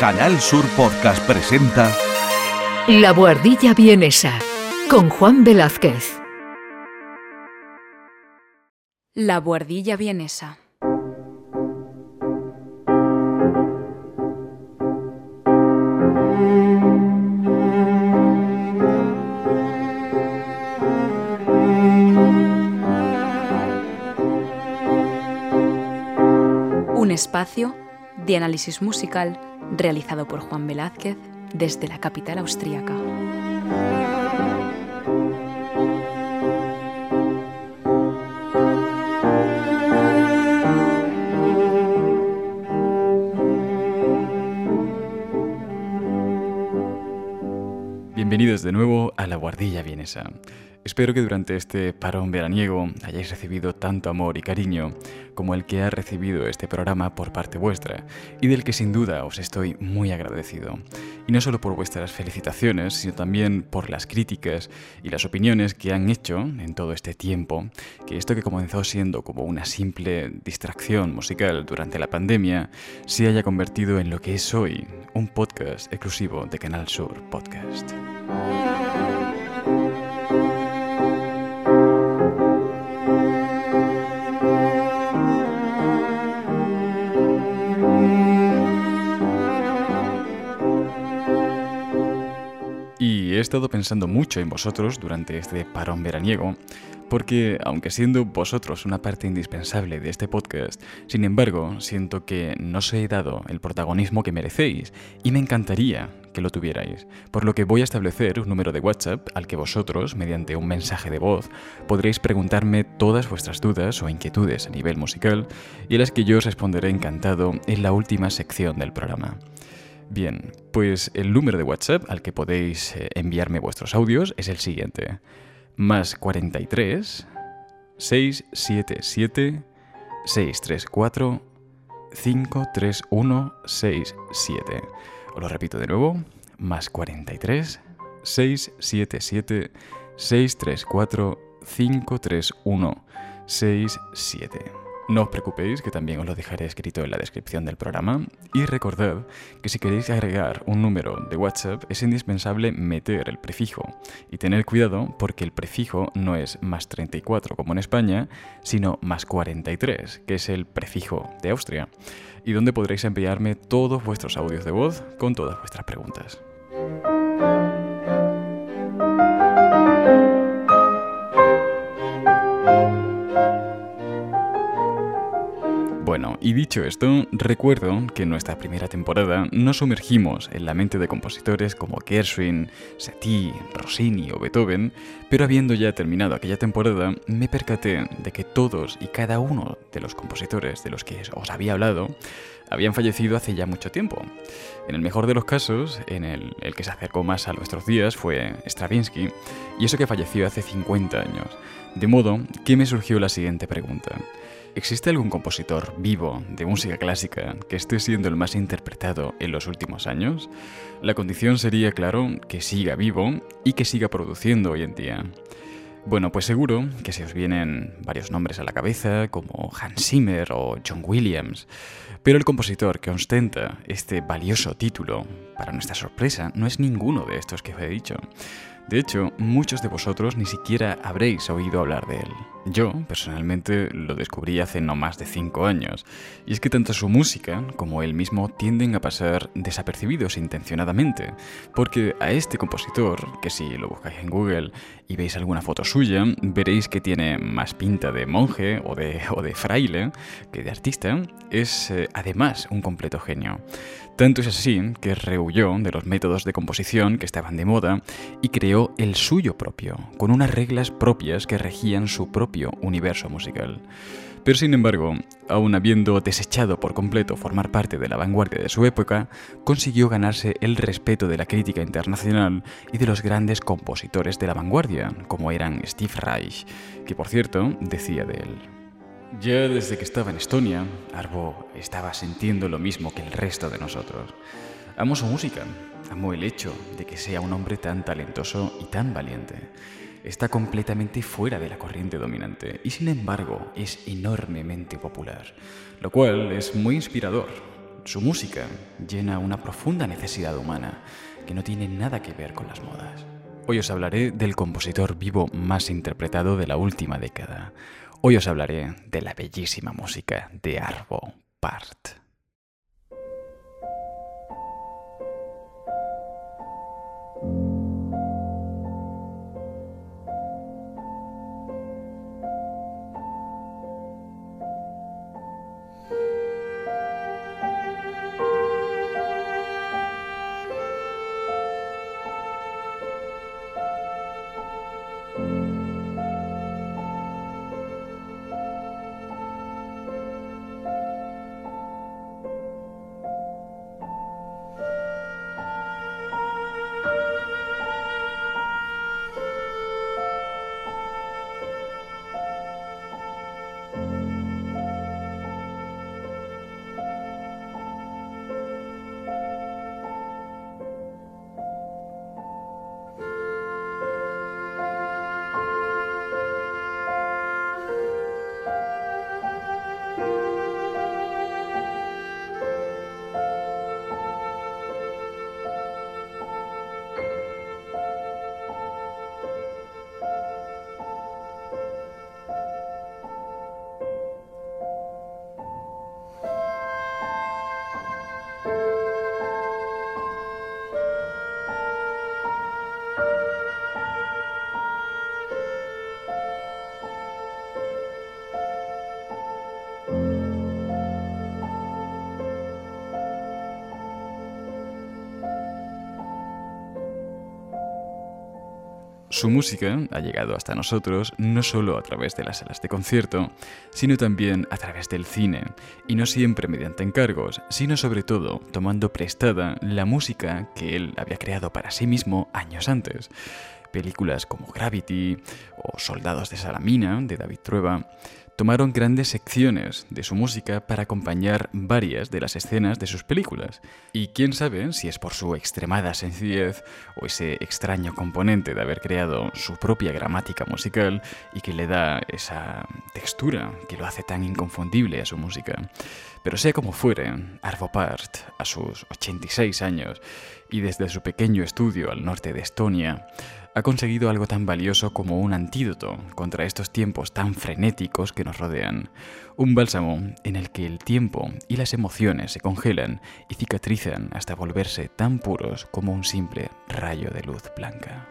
Canal Sur Podcast presenta La Buhardilla Vienesa con Juan Velázquez. La Buhardilla Vienesa. Un espacio de análisis musical realizado por Juan Velázquez desde la capital austríaca. Bienvenidos de nuevo a la Guardilla Vienesa. Espero que durante este parón veraniego hayáis recibido tanto amor y cariño como el que ha recibido este programa por parte vuestra y del que sin duda os estoy muy agradecido. Y no solo por vuestras felicitaciones, sino también por las críticas y las opiniones que han hecho en todo este tiempo, que esto que comenzó siendo como una simple distracción musical durante la pandemia se haya convertido en lo que es hoy, un podcast exclusivo de Canal Sur Podcast. Y he estado pensando mucho en vosotros durante este parón veraniego, porque aunque siendo vosotros una parte indispensable de este podcast, sin embargo, siento que no os he dado el protagonismo que merecéis y me encantaría que lo tuvierais, por lo que voy a establecer un número de WhatsApp al que vosotros, mediante un mensaje de voz, podréis preguntarme todas vuestras dudas o inquietudes a nivel musical y a las que yo os responderé encantado en la última sección del programa. Bien, pues el número de WhatsApp al que podéis eh, enviarme vuestros audios es el siguiente. Más 43 677 634 531 67. Os lo repito de nuevo. Más 43 677 634 531 67. No os preocupéis, que también os lo dejaré escrito en la descripción del programa. Y recordad que si queréis agregar un número de WhatsApp es indispensable meter el prefijo. Y tener cuidado porque el prefijo no es más 34 como en España, sino más 43, que es el prefijo de Austria. Y donde podréis enviarme todos vuestros audios de voz con todas vuestras preguntas. Y dicho esto, recuerdo que en nuestra primera temporada nos sumergimos en la mente de compositores como Gershwin, Satie, Rossini o Beethoven, pero habiendo ya terminado aquella temporada, me percaté de que todos y cada uno de los compositores de los que os había hablado habían fallecido hace ya mucho tiempo. En el mejor de los casos, en el, el que se acercó más a nuestros días fue Stravinsky, y eso que falleció hace 50 años. De modo que me surgió la siguiente pregunta. ¿Existe algún compositor vivo de música clásica que esté siendo el más interpretado en los últimos años? La condición sería, claro, que siga vivo y que siga produciendo hoy en día. Bueno, pues seguro que se os vienen varios nombres a la cabeza, como Hans Zimmer o John Williams, pero el compositor que ostenta este valioso título, para nuestra sorpresa, no es ninguno de estos que os he dicho. De hecho, muchos de vosotros ni siquiera habréis oído hablar de él. Yo, personalmente, lo descubrí hace no más de 5 años, y es que tanto su música como él mismo tienden a pasar desapercibidos intencionadamente, porque a este compositor, que si lo buscáis en Google y veis alguna foto suya, veréis que tiene más pinta de monje o de, fraile que de artista, es eh, además un completo genio. Tanto es así que rehuyó de los métodos de composición que estaban de moda y creó el suyo propio, con unas reglas propias que regían su propio universo musical. Pero sin embargo, aun habiendo desechado por completo formar parte de la vanguardia de su época, consiguió ganarse el respeto de la crítica internacional y de los grandes compositores de la vanguardia, como eran Steve Reich, que por cierto decía de él. Ya desde que estaba en Estonia, Arbo estaba sintiendo lo mismo que el resto de nosotros. Amo su música, amo el hecho de que sea un hombre tan talentoso y tan valiente. Está completamente fuera de la corriente dominante y sin embargo es enormemente popular, lo cual es muy inspirador. Su música llena una profunda necesidad humana que no tiene nada que ver con las modas. Hoy os hablaré del compositor vivo más interpretado de la última década. Hoy os hablaré de la bellísima música de Arvo Part. Su música ha llegado hasta nosotros no solo a través de las salas de concierto, sino también a través del cine, y no siempre mediante encargos, sino sobre todo tomando prestada la música que él había creado para sí mismo años antes. Películas como Gravity o Soldados de Salamina de David Trueba tomaron grandes secciones de su música para acompañar varias de las escenas de sus películas. Y quién sabe si es por su extremada sencillez o ese extraño componente de haber creado su propia gramática musical y que le da esa textura que lo hace tan inconfundible a su música. Pero sea como fuere, Arvo Part, a sus 86 años y desde su pequeño estudio al norte de Estonia, ha conseguido algo tan valioso como un antídoto contra estos tiempos tan frenéticos que nos rodean. Un bálsamo en el que el tiempo y las emociones se congelan y cicatrizan hasta volverse tan puros como un simple rayo de luz blanca.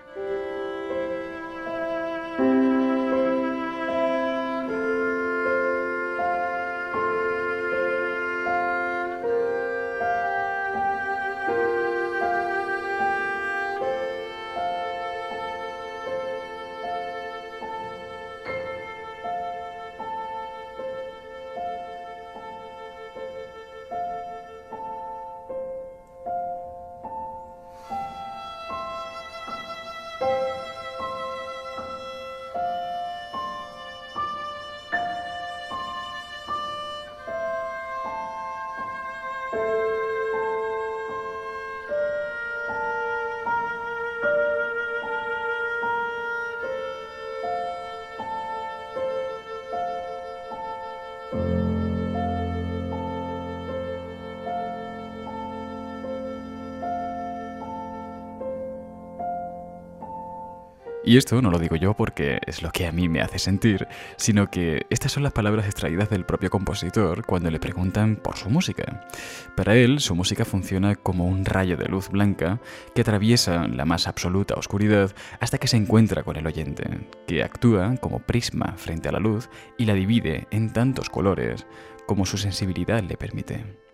Y esto no lo digo yo porque es lo que a mí me hace sentir, sino que estas son las palabras extraídas del propio compositor cuando le preguntan por su música. Para él, su música funciona como un rayo de luz blanca que atraviesa la más absoluta oscuridad hasta que se encuentra con el oyente, que actúa como prisma frente a la luz y la divide en tantos colores como su sensibilidad le permite.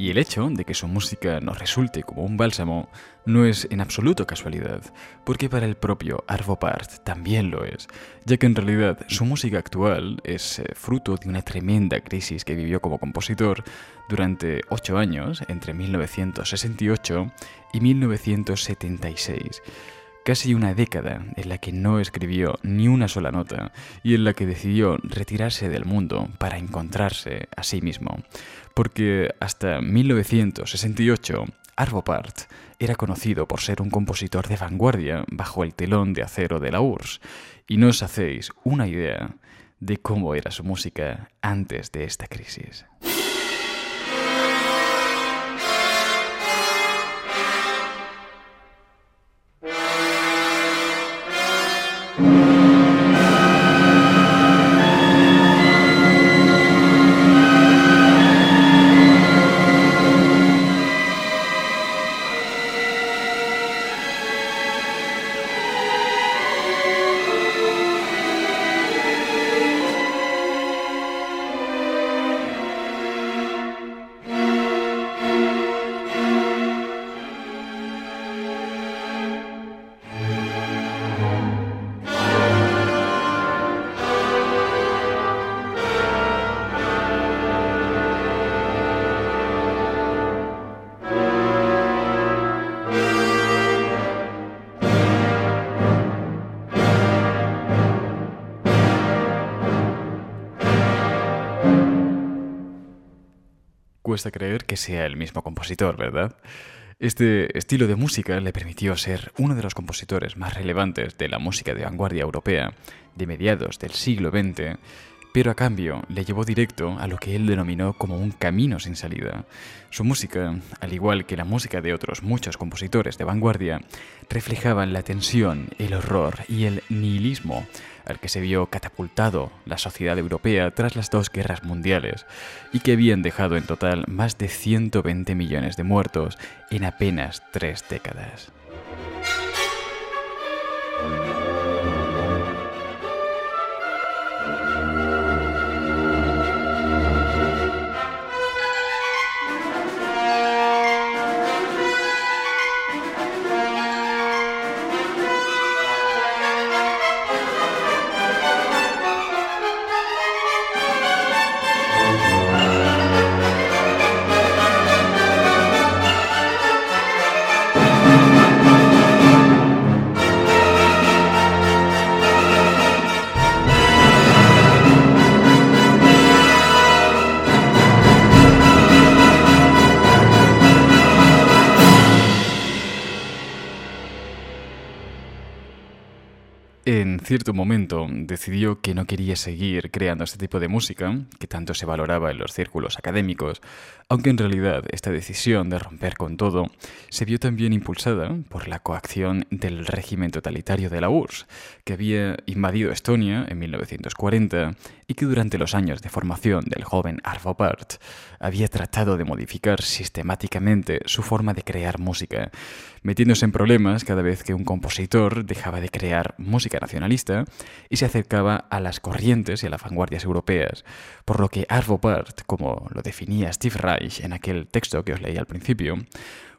Y el hecho de que su música nos resulte como un bálsamo no es en absoluto casualidad, porque para el propio Arvo Part también lo es, ya que en realidad su música actual es eh, fruto de una tremenda crisis que vivió como compositor durante ocho años, entre 1968 y 1976 casi una década en la que no escribió ni una sola nota y en la que decidió retirarse del mundo para encontrarse a sí mismo porque hasta 1968 Arbopart era conocido por ser un compositor de vanguardia bajo el telón de acero de la URSS, y no os hacéis una idea de cómo era su música antes de esta crisis. Cuesta creer que sea el mismo compositor, ¿verdad? Este estilo de música le permitió ser uno de los compositores más relevantes de la música de vanguardia europea de mediados del siglo XX pero a cambio le llevó directo a lo que él denominó como un camino sin salida. Su música, al igual que la música de otros muchos compositores de vanguardia, reflejaban la tensión, el horror y el nihilismo al que se vio catapultado la sociedad europea tras las dos guerras mundiales y que habían dejado en total más de 120 millones de muertos en apenas tres décadas. Cierto momento decidió que no quería seguir creando este tipo de música, que tanto se valoraba en los círculos académicos, aunque en realidad esta decisión de romper con todo se vio también impulsada por la coacción del régimen totalitario de la URSS, que había invadido Estonia en 1940 y que durante los años de formación del joven Arvo Pärt había tratado de modificar sistemáticamente su forma de crear música, metiéndose en problemas cada vez que un compositor dejaba de crear música nacionalista y se acercaba a las corrientes y a las vanguardias europeas, por lo que Arvo Pärt, como lo definía Steve Reich en aquel texto que os leí al principio,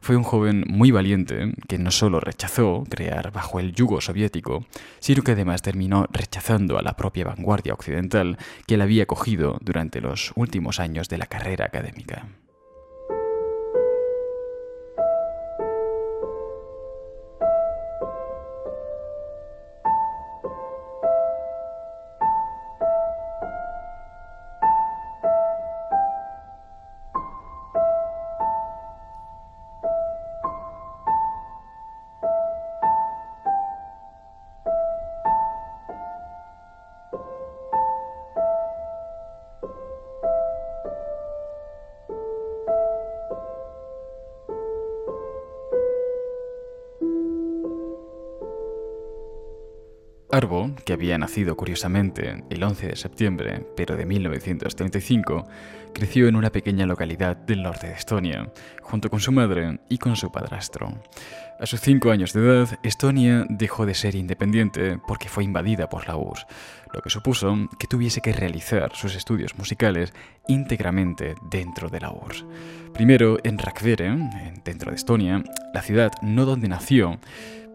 fue un joven muy valiente que no solo rechazó crear bajo el yugo soviético, sino que además terminó rechazando a la propia vanguardia occidental que él había cogido durante los últimos años de la carrera académica. Había nacido curiosamente el 11 de septiembre, pero de 1935, creció en una pequeña localidad del norte de Estonia, junto con su madre y con su padrastro. A sus cinco años de edad, Estonia dejó de ser independiente porque fue invadida por la URSS, lo que supuso que tuviese que realizar sus estudios musicales íntegramente dentro de la URSS. Primero en Rakvere, dentro de Estonia, la ciudad no donde nació,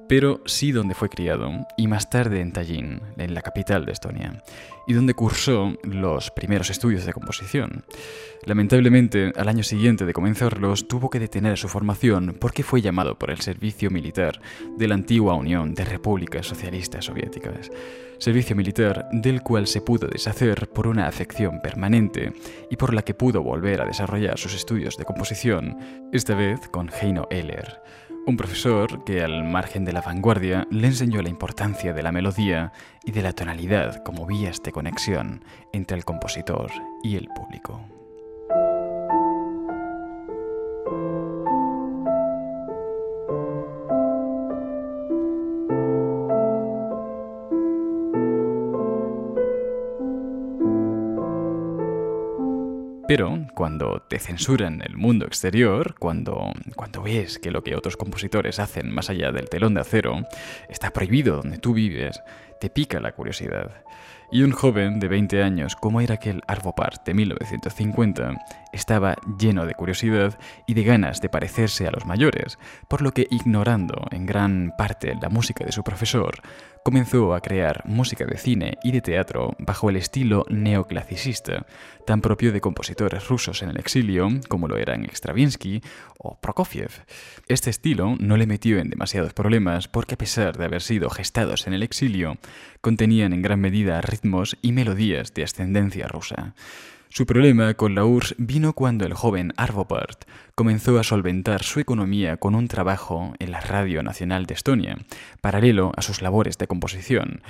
pero sí donde fue criado, y más tarde en Tallinn, en la capital de Estonia, y donde cursó los primeros estudios de composición. Lamentablemente, al año siguiente de comenzarlos, tuvo que detener su formación porque fue llamado por el servicio militar de la antigua Unión de Repúblicas Socialistas Soviéticas, servicio militar del cual se pudo deshacer por una afección permanente y por la que pudo volver a desarrollar sus estudios de composición, esta vez con Heino Eller un profesor que, al margen de la vanguardia, le enseñó la importancia de la melodía y de la tonalidad como vías de conexión entre el compositor y el público. Pero cuando te censuran el mundo exterior, cuando, cuando ves que lo que otros compositores hacen más allá del telón de acero está prohibido donde tú vives, te pica la curiosidad. Y un joven de 20 años, como era aquel Arvopart de 1950, estaba lleno de curiosidad y de ganas de parecerse a los mayores, por lo que ignorando en gran parte la música de su profesor, comenzó a crear música de cine y de teatro bajo el estilo neoclasicista, tan propio de compositores rusos en el exilio como lo eran Stravinsky o Prokofiev. Este estilo no le metió en demasiados problemas porque a pesar de haber sido gestados en el exilio, contenían en gran medida ritmos y melodías de ascendencia rusa. Su problema con la URSS vino cuando el joven Arvopart comenzó a solventar su economía con un trabajo en la Radio Nacional de Estonia, paralelo a sus labores de composición.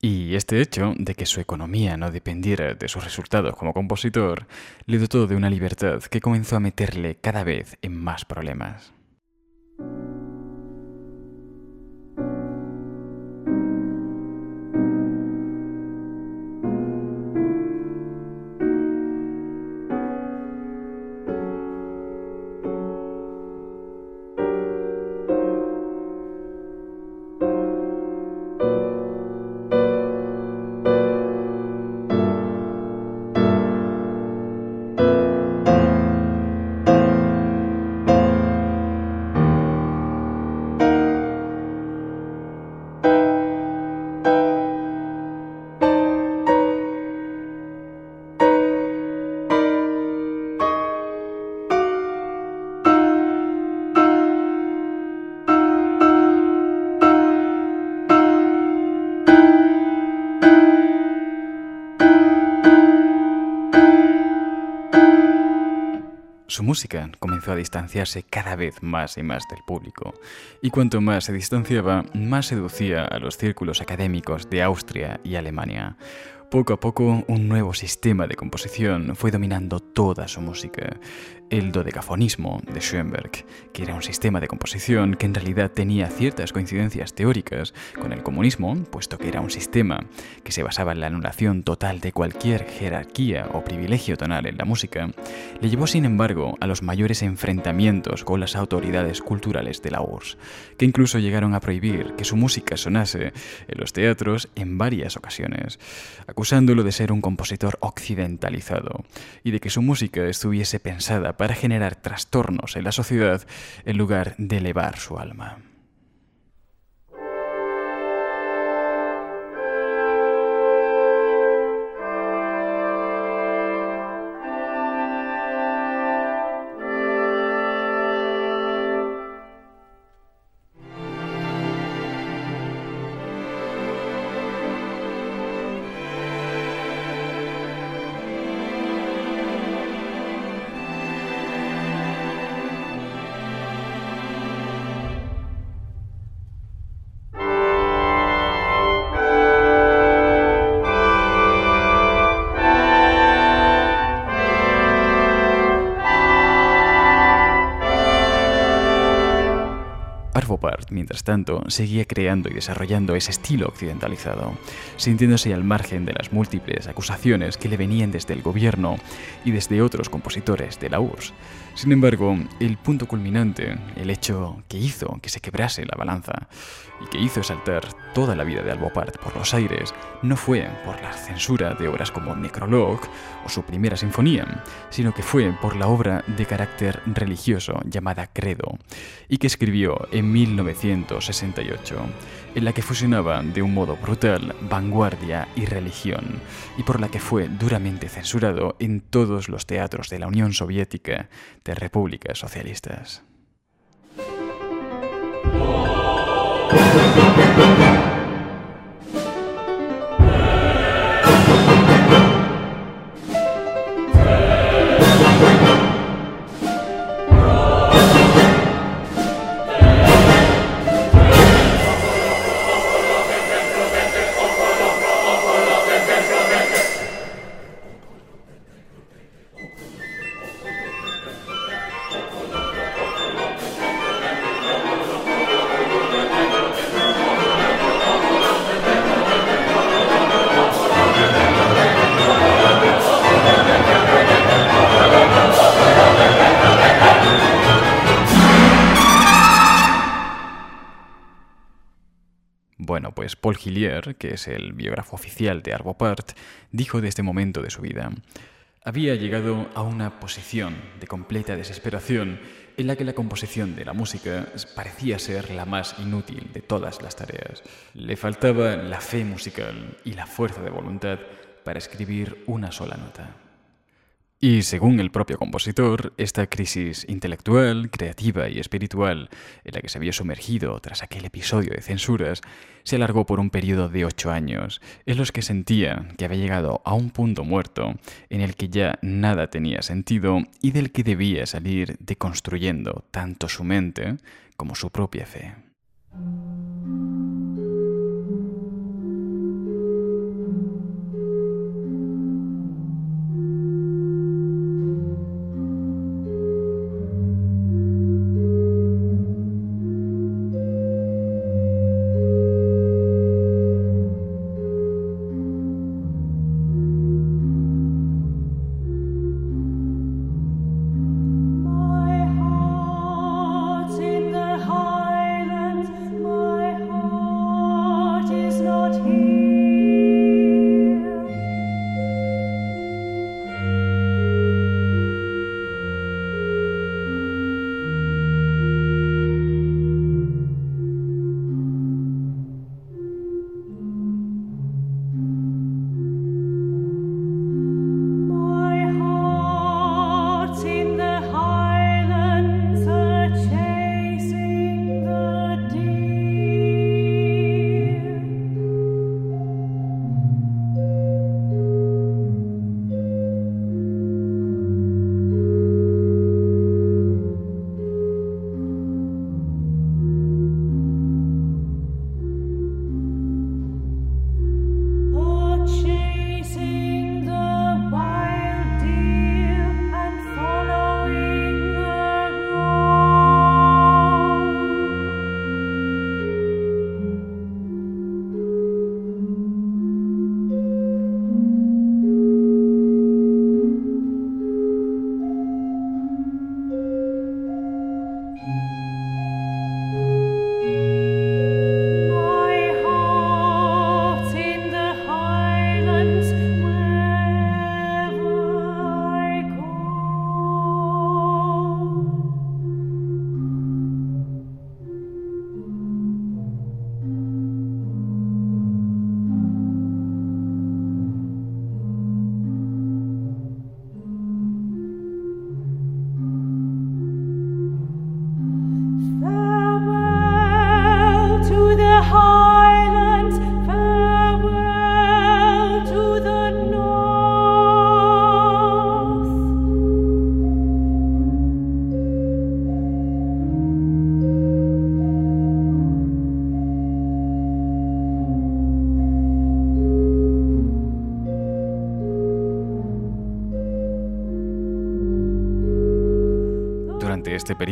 Y este hecho de que su economía no dependiera de sus resultados como compositor le dotó de una libertad que comenzó a meterle cada vez en más problemas. Su música comenzó a distanciarse cada vez más y más del público, y cuanto más se distanciaba, más seducía a los círculos académicos de Austria y Alemania. Poco a poco, un nuevo sistema de composición fue dominando toda su música, el dodecafonismo de Schoenberg, que era un sistema de composición que en realidad tenía ciertas coincidencias teóricas con el comunismo, puesto que era un sistema que se basaba en la anulación total de cualquier jerarquía o privilegio tonal en la música, le llevó sin embargo a los mayores enfrentamientos con las autoridades culturales de la URSS, que incluso llegaron a prohibir que su música sonase en los teatros en varias ocasiones, acusándolo de ser un compositor occidentalizado y de que su música estuviese pensada para generar trastornos en la sociedad en lugar de elevar su alma. Mientras tanto, seguía creando y desarrollando ese estilo occidentalizado, sintiéndose al margen de las múltiples acusaciones que le venían desde el gobierno y desde otros compositores de la URSS. Sin embargo, el punto culminante, el hecho que hizo que se quebrase la balanza y que hizo saltar toda la vida de Albopart por los aires, no fue por la censura de obras como Necrolog o su primera sinfonía, sino que fue por la obra de carácter religioso llamada Credo, y que escribió en 1968, en la que fusionaba de un modo brutal vanguardia y religión, y por la que fue duramente censurado en todos los teatros de la Unión Soviética de repúblicas socialistas. Paul Hillier, que es el biógrafo oficial de Arvo Part, dijo de este momento de su vida. Había llegado a una posición de completa desesperación en la que la composición de la música parecía ser la más inútil de todas las tareas. Le faltaba la fe musical y la fuerza de voluntad para escribir una sola nota. Y según el propio compositor, esta crisis intelectual, creativa y espiritual en la que se había sumergido tras aquel episodio de censuras se alargó por un periodo de ocho años, en los que sentía que había llegado a un punto muerto en el que ya nada tenía sentido y del que debía salir deconstruyendo tanto su mente como su propia fe.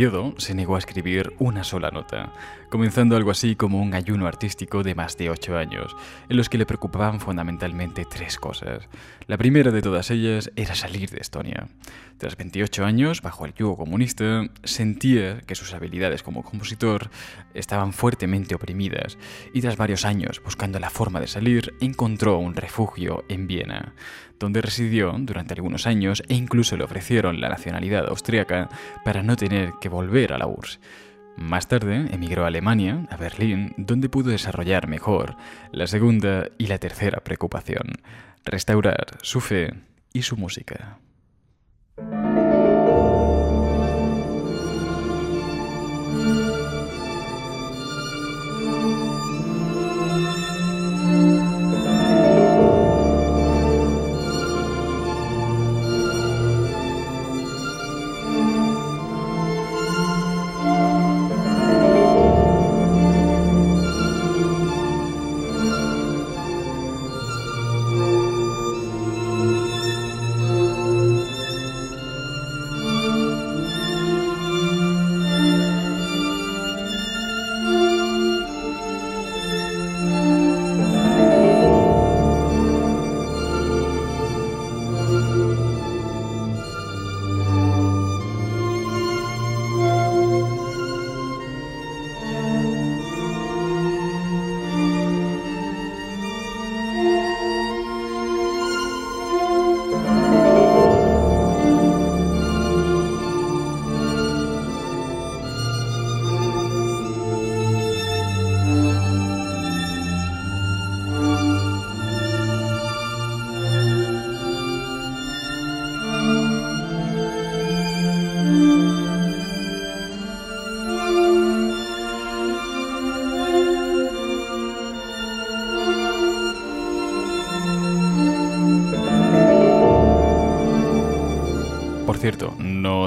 Periodo se negó a escribir una sola nota, comenzando algo así como un ayuno artístico de más de ocho años, en los que le preocupaban fundamentalmente tres cosas. La primera de todas ellas era salir de Estonia. Tras 28 años, bajo el yugo comunista, sentía que sus habilidades como compositor estaban fuertemente oprimidas, y tras varios años buscando la forma de salir, encontró un refugio en Viena donde residió durante algunos años e incluso le ofrecieron la nacionalidad austriaca para no tener que volver a la URSS. Más tarde emigró a Alemania, a Berlín, donde pudo desarrollar mejor la segunda y la tercera preocupación, restaurar su fe y su música.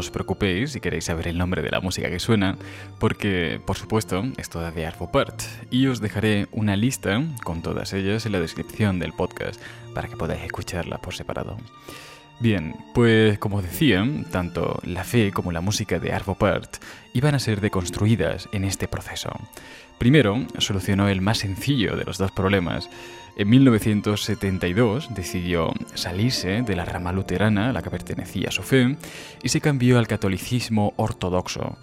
Os preocupéis si queréis saber el nombre de la música que suena, porque, por supuesto, es toda de Arvo Part, y os dejaré una lista con todas ellas en la descripción del podcast para que podáis escucharla por separado. Bien, pues como decía, tanto la fe como la música de Arvo Part iban a ser deconstruidas en este proceso. Primero, solucionó el más sencillo de los dos problemas. En 1972 decidió salirse de la rama luterana a la que pertenecía su fe y se cambió al catolicismo ortodoxo,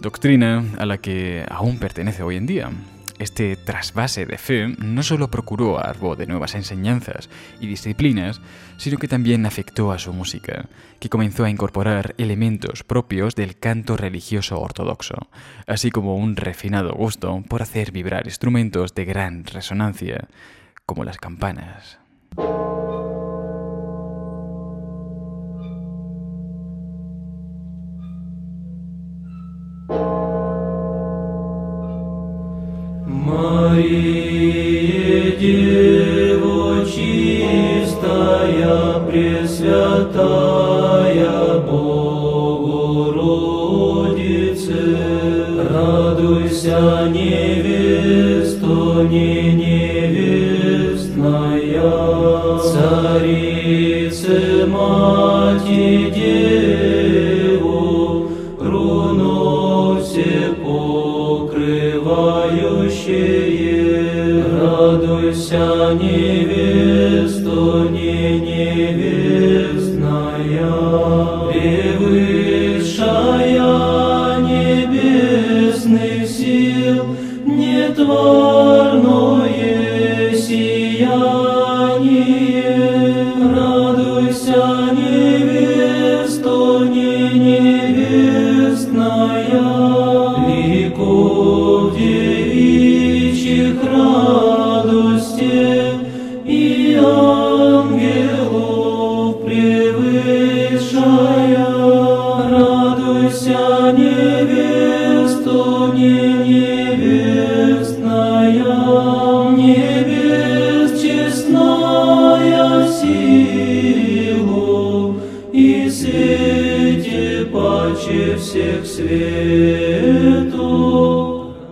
doctrina a la que aún pertenece hoy en día. Este trasvase de fe no solo procuró a Arvo de nuevas enseñanzas y disciplinas, sino que también afectó a su música, que comenzó a incorporar elementos propios del canto religioso ortodoxo, así como un refinado gusto por hacer vibrar instrumentos de gran resonancia, como las campanas. Amen.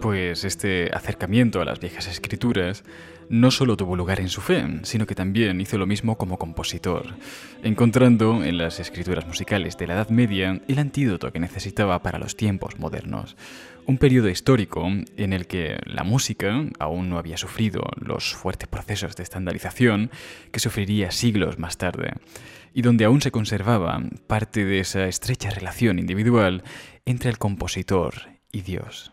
Pues este acercamiento a las viejas escrituras no solo tuvo lugar en su fe, sino que también hizo lo mismo como compositor, encontrando en las escrituras musicales de la Edad Media el antídoto que necesitaba para los tiempos modernos. Un periodo histórico en el que la música aún no había sufrido los fuertes procesos de estandarización que sufriría siglos más tarde, y donde aún se conservaba parte de esa estrecha relación individual entre el compositor y Dios.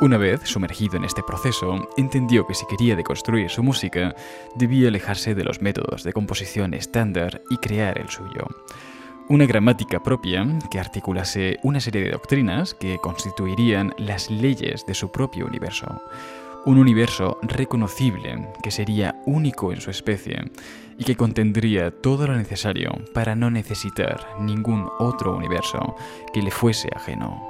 Una vez sumergido en este proceso, entendió que si quería deconstruir su música, debía alejarse de los métodos de composición estándar y crear el suyo. Una gramática propia que articulase una serie de doctrinas que constituirían las leyes de su propio universo. Un universo reconocible que sería único en su especie y que contendría todo lo necesario para no necesitar ningún otro universo que le fuese ajeno.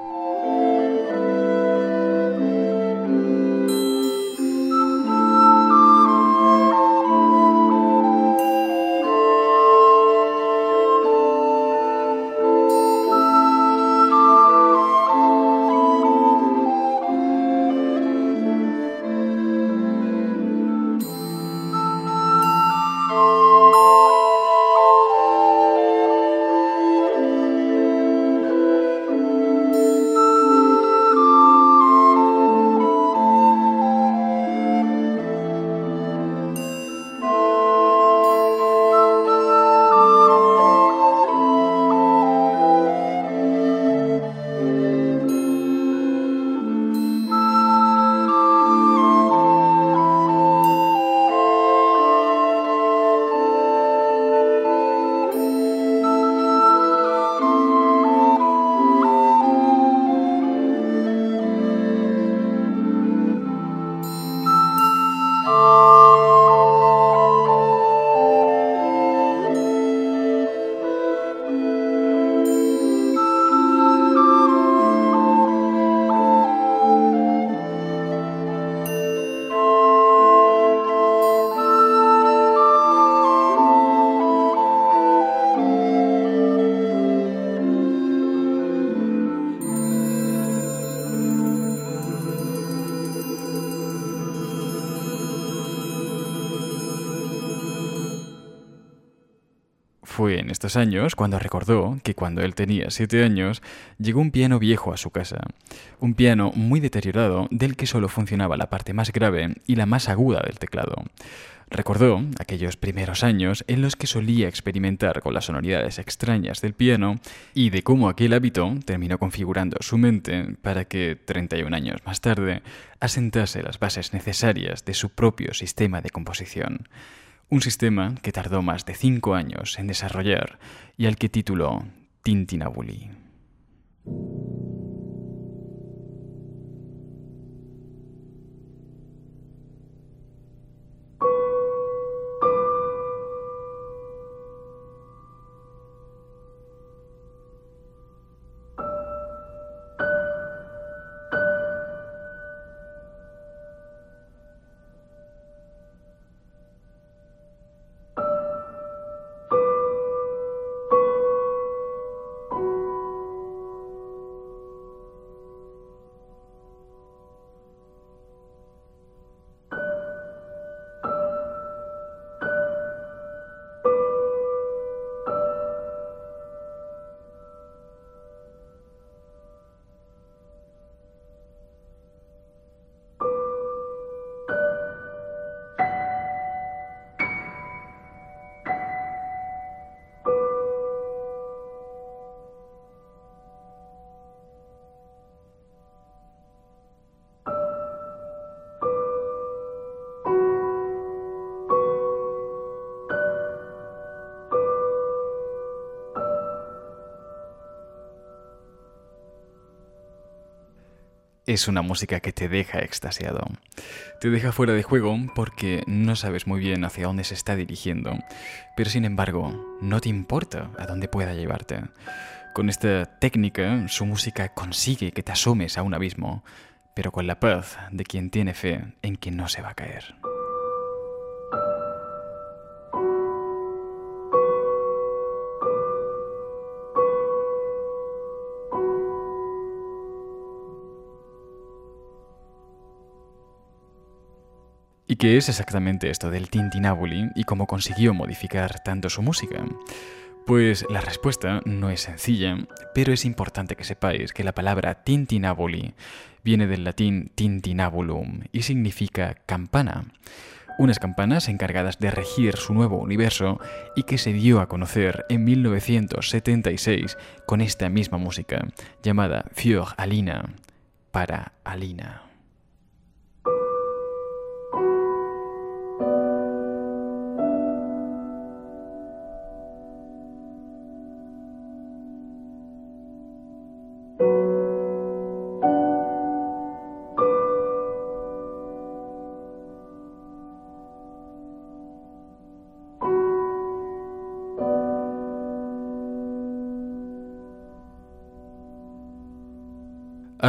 Estos años cuando recordó que cuando él tenía siete años llegó un piano viejo a su casa. Un piano muy deteriorado del que solo funcionaba la parte más grave y la más aguda del teclado. Recordó aquellos primeros años en los que solía experimentar con las sonoridades extrañas del piano y de cómo aquel hábito terminó configurando su mente para que, 31 años más tarde, asentase las bases necesarias de su propio sistema de composición. Un sistema que tardó más de cinco años en desarrollar y al que tituló Tintinabuli. Es una música que te deja extasiado. Te deja fuera de juego porque no sabes muy bien hacia dónde se está dirigiendo, pero sin embargo, no te importa a dónde pueda llevarte. Con esta técnica, su música consigue que te asomes a un abismo, pero con la paz de quien tiene fe en que no se va a caer. ¿Y qué es exactamente esto del Tintinabuli y cómo consiguió modificar tanto su música? Pues la respuesta no es sencilla, pero es importante que sepáis que la palabra Tintinabuli viene del latín tintinabulum y significa campana. Unas campanas encargadas de regir su nuevo universo y que se dio a conocer en 1976 con esta misma música, llamada Für Alina, para Alina.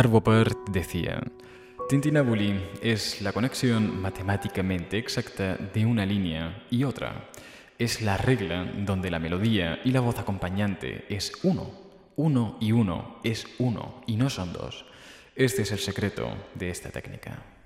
Arvo Pärt decía, Tintinabuli es la conexión matemáticamente exacta de una línea y otra. Es la regla donde la melodía y la voz acompañante es uno. Uno y uno es uno y no son dos. Este es el secreto de esta técnica.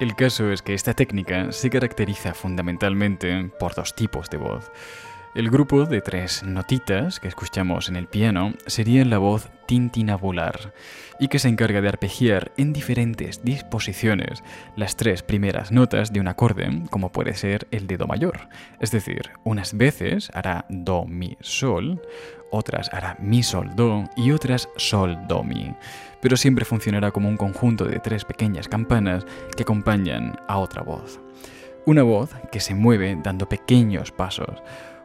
El caso es que esta técnica se caracteriza fundamentalmente por dos tipos de voz. El grupo de tres notitas que escuchamos en el piano sería la voz tintinabular y que se encarga de arpegiar en diferentes disposiciones las tres primeras notas de un acorde, como puede ser el de Do mayor. Es decir, unas veces hará Do, Mi, Sol, otras hará Mi, Sol, Do y otras Sol, Do, Mi. Pero siempre funcionará como un conjunto de tres pequeñas campanas que acompañan a otra voz. Una voz que se mueve dando pequeños pasos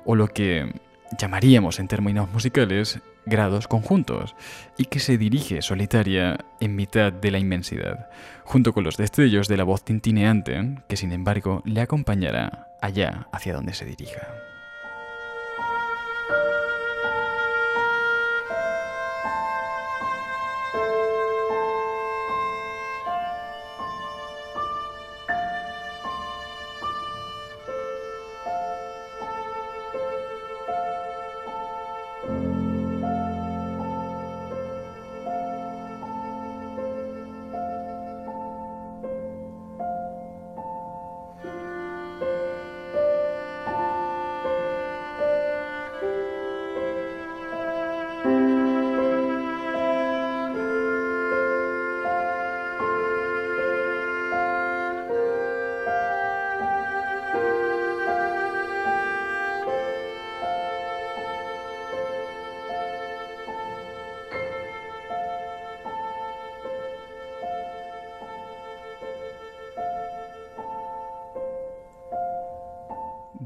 o lo que llamaríamos en términos musicales grados conjuntos, y que se dirige solitaria en mitad de la inmensidad, junto con los destellos de la voz tintineante que sin embargo le acompañará allá hacia donde se dirija.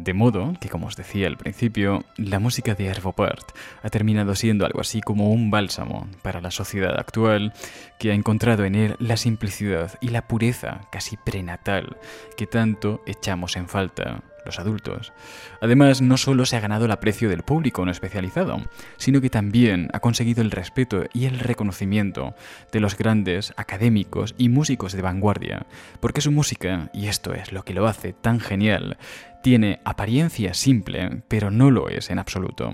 De modo que, como os decía al principio, la música de Part ha terminado siendo algo así como un bálsamo para la sociedad actual que ha encontrado en él la simplicidad y la pureza casi prenatal que tanto echamos en falta los adultos. Además, no solo se ha ganado el aprecio del público no especializado, sino que también ha conseguido el respeto y el reconocimiento de los grandes académicos y músicos de vanguardia, porque su música, y esto es lo que lo hace tan genial, tiene apariencia simple, pero no lo es en absoluto.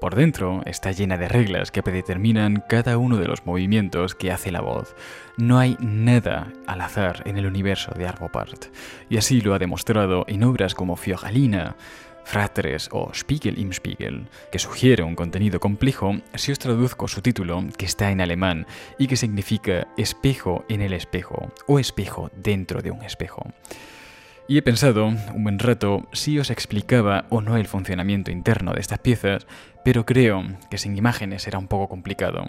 Por dentro está llena de reglas que predeterminan cada uno de los movimientos que hace la voz. No hay nada al azar en el universo de Arbopart, y así lo ha demostrado en obras como Fiogalina, Fratres o Spiegel im Spiegel, que sugiere un contenido complejo si os traduzco su título, que está en alemán y que significa espejo en el espejo o espejo dentro de un espejo. Y he pensado un buen rato si os explicaba o no el funcionamiento interno de estas piezas, pero creo que sin imágenes era un poco complicado.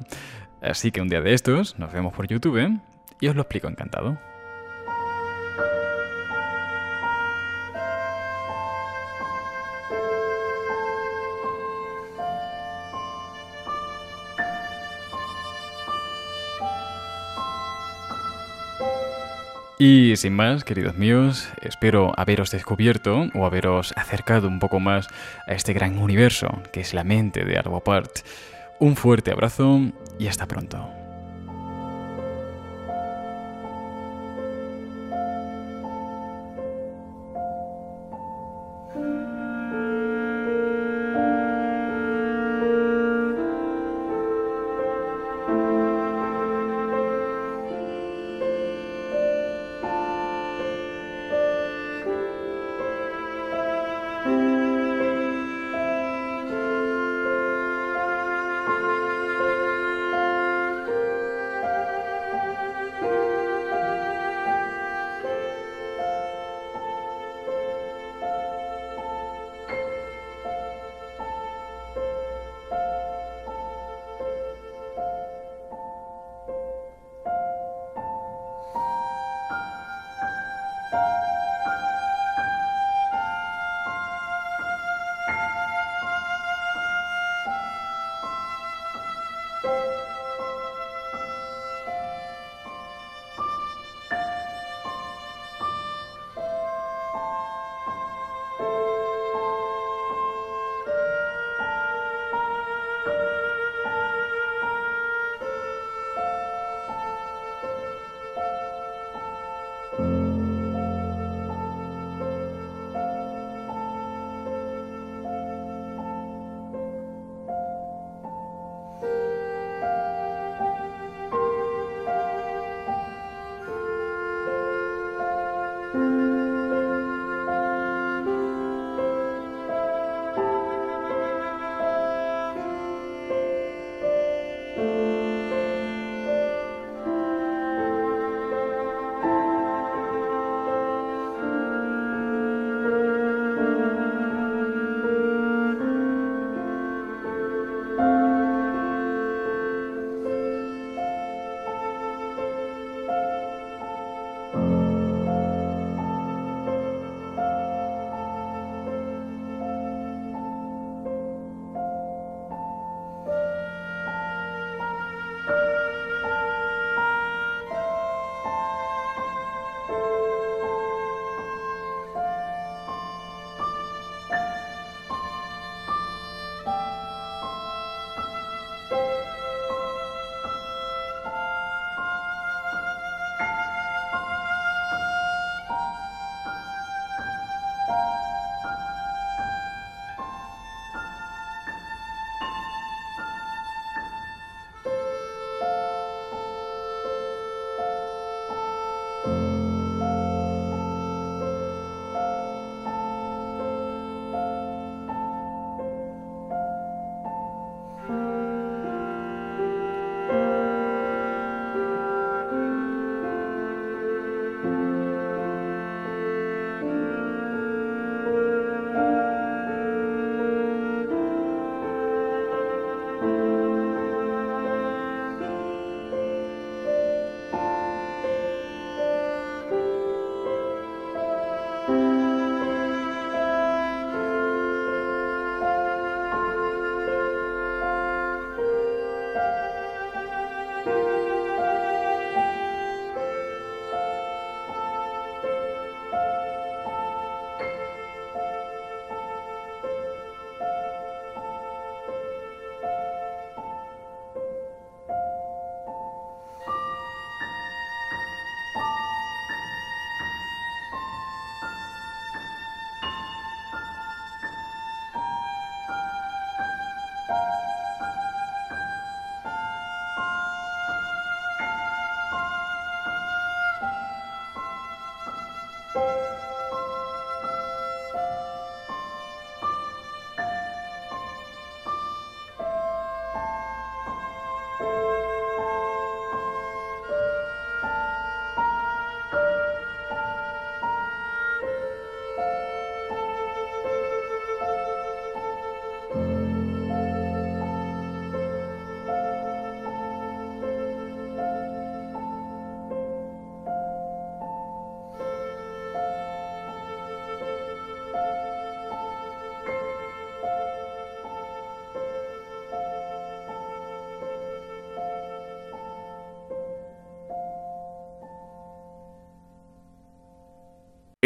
Así que un día de estos nos vemos por YouTube y os lo explico encantado. Y sin más, queridos míos, espero haberos descubierto o haberos acercado un poco más a este gran universo que es la mente de Arbopart. Un fuerte abrazo y hasta pronto.